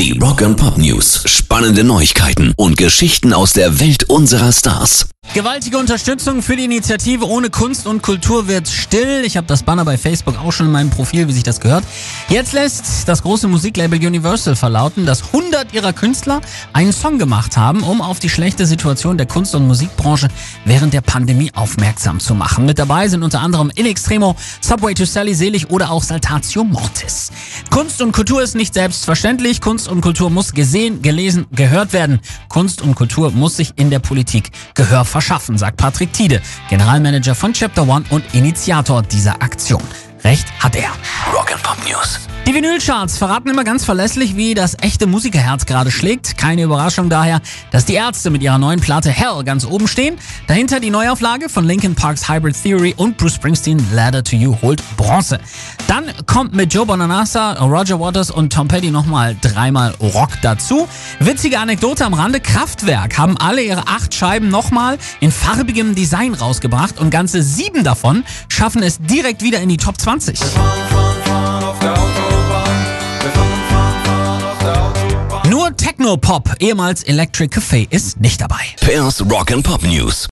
Die Rock and Pop News. Spannende Neuigkeiten und Geschichten aus der Welt unserer Stars. Gewaltige Unterstützung für die Initiative Ohne Kunst und Kultur wird still. Ich habe das Banner bei Facebook auch schon in meinem Profil, wie sich das gehört. Jetzt lässt das große Musiklabel Universal verlauten, dass 100 ihrer Künstler einen Song gemacht haben, um auf die schlechte Situation der Kunst- und Musikbranche während der Pandemie aufmerksam zu machen. Mit dabei sind unter anderem In Extremo, Subway to Sally Selig oder auch Saltatio Mortis. Kunst und Kultur ist nicht selbstverständlich. Kunst und Kultur muss gesehen, gelesen, gehört werden. Kunst und Kultur muss sich in der Politik Gehör verschaffen, sagt Patrick Tiede, Generalmanager von Chapter One und Initiator dieser Aktion. Recht hat er. Rock and Pop News. Die Vinylcharts verraten immer ganz verlässlich, wie das echte Musikerherz gerade schlägt. Keine Überraschung daher, dass die Ärzte mit ihrer neuen Platte Hell ganz oben stehen. Dahinter die Neuauflage von Linkin Parks Hybrid Theory und Bruce Springsteen Ladder to You holt Bronze. Dann kommt mit Joe Bonanassa, Roger Waters und Tom Petty nochmal dreimal Rock dazu. Witzige Anekdote am Rande, Kraftwerk haben alle ihre acht Scheiben nochmal in farbigem Design rausgebracht und ganze sieben davon schaffen es direkt wieder in die Top 20. Techno-Pop, ehemals Electric Café, ist nicht dabei. Pairs Rock and Pop News.